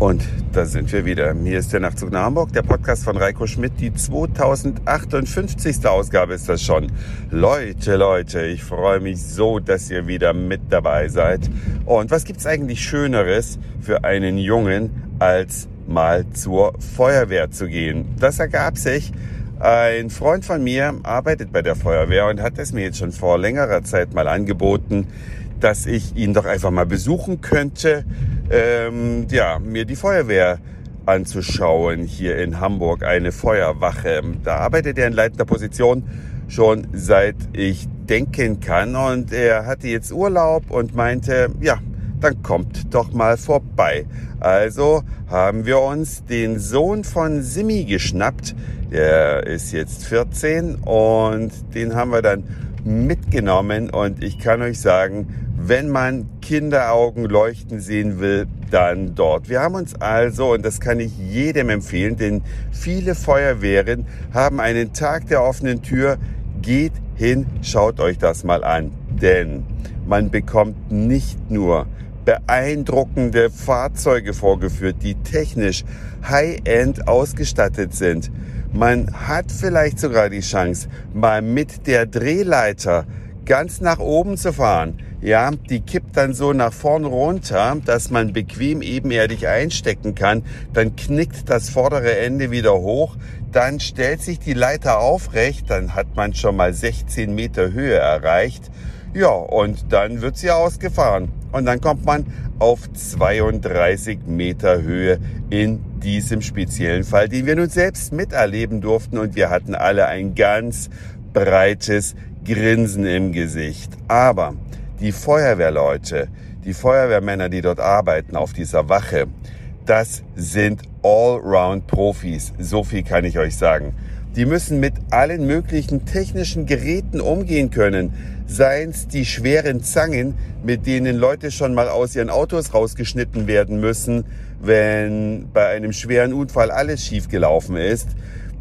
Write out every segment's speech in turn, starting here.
Und da sind wir wieder. Hier ist der Nachtzug nach Hamburg, der Podcast von Reiko Schmidt. Die 2058. Ausgabe ist das schon. Leute, Leute, ich freue mich so, dass ihr wieder mit dabei seid. Und was gibt's eigentlich Schöneres für einen Jungen, als mal zur Feuerwehr zu gehen? Das ergab sich. Ein Freund von mir arbeitet bei der Feuerwehr und hat es mir jetzt schon vor längerer Zeit mal angeboten, dass ich ihn doch einfach mal besuchen könnte ähm, ja, mir die Feuerwehr anzuschauen hier in Hamburg, eine Feuerwache. Da arbeitet er in leitender Position schon seit ich denken kann und er hatte jetzt Urlaub und meinte, ja, dann kommt doch mal vorbei. Also haben wir uns den Sohn von Simi geschnappt. Der ist jetzt 14 und den haben wir dann mitgenommen und ich kann euch sagen, wenn man Kinderaugen leuchten sehen will, dann dort. Wir haben uns also, und das kann ich jedem empfehlen, denn viele Feuerwehren haben einen Tag der offenen Tür. Geht hin, schaut euch das mal an. Denn man bekommt nicht nur beeindruckende Fahrzeuge vorgeführt, die technisch high-end ausgestattet sind. Man hat vielleicht sogar die Chance, mal mit der Drehleiter ganz nach oben zu fahren. Ja, die kippt dann so nach vorn runter, dass man bequem ebenerdig einstecken kann. Dann knickt das vordere Ende wieder hoch. Dann stellt sich die Leiter aufrecht. Dann hat man schon mal 16 Meter Höhe erreicht. Ja, und dann wird sie ausgefahren. Und dann kommt man auf 32 Meter Höhe in diesem speziellen Fall, den wir nun selbst miterleben durften. Und wir hatten alle ein ganz breites Grinsen im Gesicht. Aber die Feuerwehrleute, die Feuerwehrmänner, die dort arbeiten auf dieser Wache, das sind Allround-Profis. So viel kann ich euch sagen. Die müssen mit allen möglichen technischen Geräten umgehen können. Seien es die schweren Zangen, mit denen Leute schon mal aus ihren Autos rausgeschnitten werden müssen, wenn bei einem schweren Unfall alles schiefgelaufen ist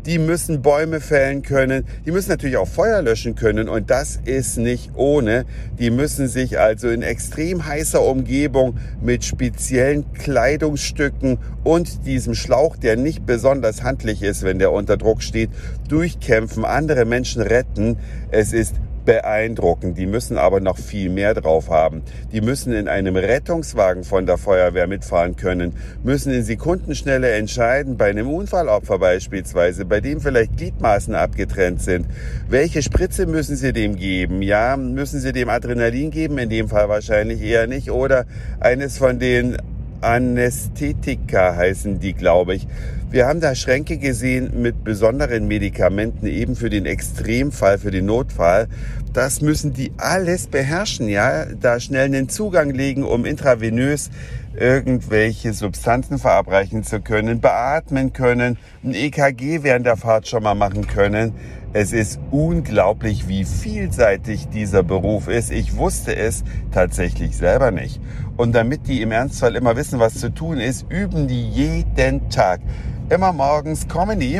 die müssen Bäume fällen können, die müssen natürlich auch Feuer löschen können und das ist nicht ohne. Die müssen sich also in extrem heißer Umgebung mit speziellen Kleidungsstücken und diesem Schlauch, der nicht besonders handlich ist, wenn der unter Druck steht, durchkämpfen, andere Menschen retten. Es ist beeindruckend. Die müssen aber noch viel mehr drauf haben. Die müssen in einem Rettungswagen von der Feuerwehr mitfahren können, müssen in Sekundenschnelle entscheiden, bei einem Unfallopfer beispielsweise, bei dem vielleicht Gliedmaßen abgetrennt sind. Welche Spritze müssen sie dem geben? Ja, müssen sie dem Adrenalin geben? In dem Fall wahrscheinlich eher nicht. Oder eines von den Anästhetika heißen die, glaube ich. Wir haben da Schränke gesehen mit besonderen Medikamenten, eben für den Extremfall, für den Notfall. Das müssen die alles beherrschen, ja, da schnell einen Zugang legen, um intravenös irgendwelche Substanzen verabreichen zu können, beatmen können, ein EKG während der Fahrt schon mal machen können. Es ist unglaublich, wie vielseitig dieser Beruf ist. Ich wusste es tatsächlich selber nicht. Und damit die im Ernstfall immer wissen, was zu tun ist, üben die jeden Tag. Immer morgens die.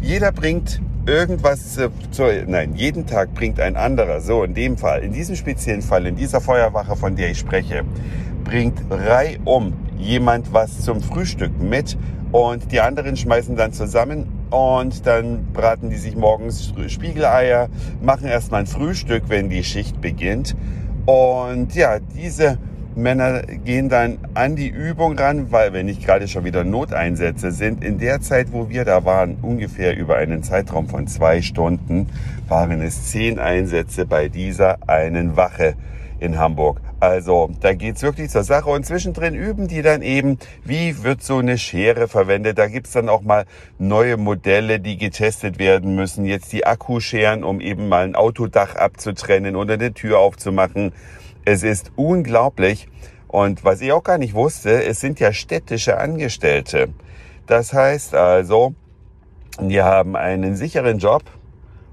Jeder bringt irgendwas zu, nein, jeden Tag bringt ein anderer. So, in dem Fall, in diesem speziellen Fall, in dieser Feuerwache, von der ich spreche, bringt reihum jemand was zum Frühstück mit und die anderen schmeißen dann zusammen und dann braten die sich morgens Spiegeleier, machen erstmal ein Frühstück, wenn die Schicht beginnt. Und ja, diese Männer gehen dann an die Übung ran, weil wenn nicht gerade schon wieder Noteinsätze sind, in der Zeit, wo wir da waren, ungefähr über einen Zeitraum von zwei Stunden, waren es zehn Einsätze bei dieser einen Wache in Hamburg. Also da geht's wirklich zur Sache und zwischendrin üben die dann eben, wie wird so eine Schere verwendet. Da gibt's dann auch mal neue Modelle, die getestet werden müssen. Jetzt die Akkuscheren, um eben mal ein Autodach abzutrennen oder eine Tür aufzumachen. Es ist unglaublich. Und was ich auch gar nicht wusste, es sind ja städtische Angestellte. Das heißt also, die haben einen sicheren Job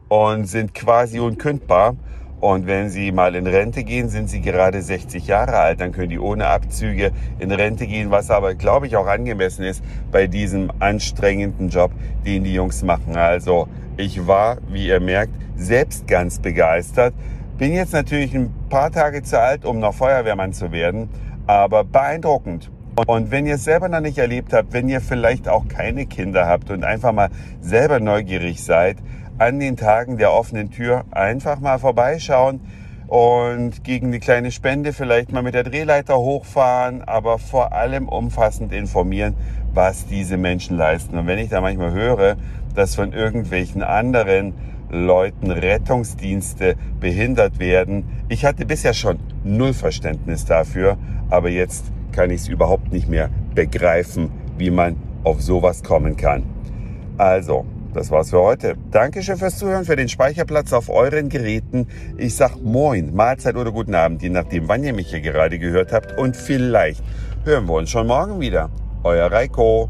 und sind quasi unkündbar und wenn Sie mal in Rente gehen, sind Sie gerade 60 Jahre alt, dann können die ohne Abzüge in Rente gehen, was aber, glaube ich, auch angemessen ist bei diesem anstrengenden Job, den die Jungs machen. Also ich war, wie ihr merkt, selbst ganz begeistert. Bin jetzt natürlich ein paar Tage zu alt, um noch Feuerwehrmann zu werden, aber beeindruckend. Und wenn ihr es selber noch nicht erlebt habt, wenn ihr vielleicht auch keine Kinder habt und einfach mal selber neugierig seid, an den Tagen der offenen Tür einfach mal vorbeischauen und gegen eine kleine Spende vielleicht mal mit der Drehleiter hochfahren, aber vor allem umfassend informieren, was diese Menschen leisten. Und wenn ich da manchmal höre, dass von irgendwelchen anderen Leuten Rettungsdienste behindert werden, ich hatte bisher schon null Verständnis dafür, aber jetzt kann ich es überhaupt nicht mehr begreifen, wie man auf sowas kommen kann. Also, das war's für heute. Dankeschön fürs Zuhören, für den Speicherplatz auf euren Geräten. Ich sag Moin, Mahlzeit oder guten Abend, je nachdem, wann ihr mich hier gerade gehört habt. Und vielleicht hören wir uns schon morgen wieder. Euer Reiko.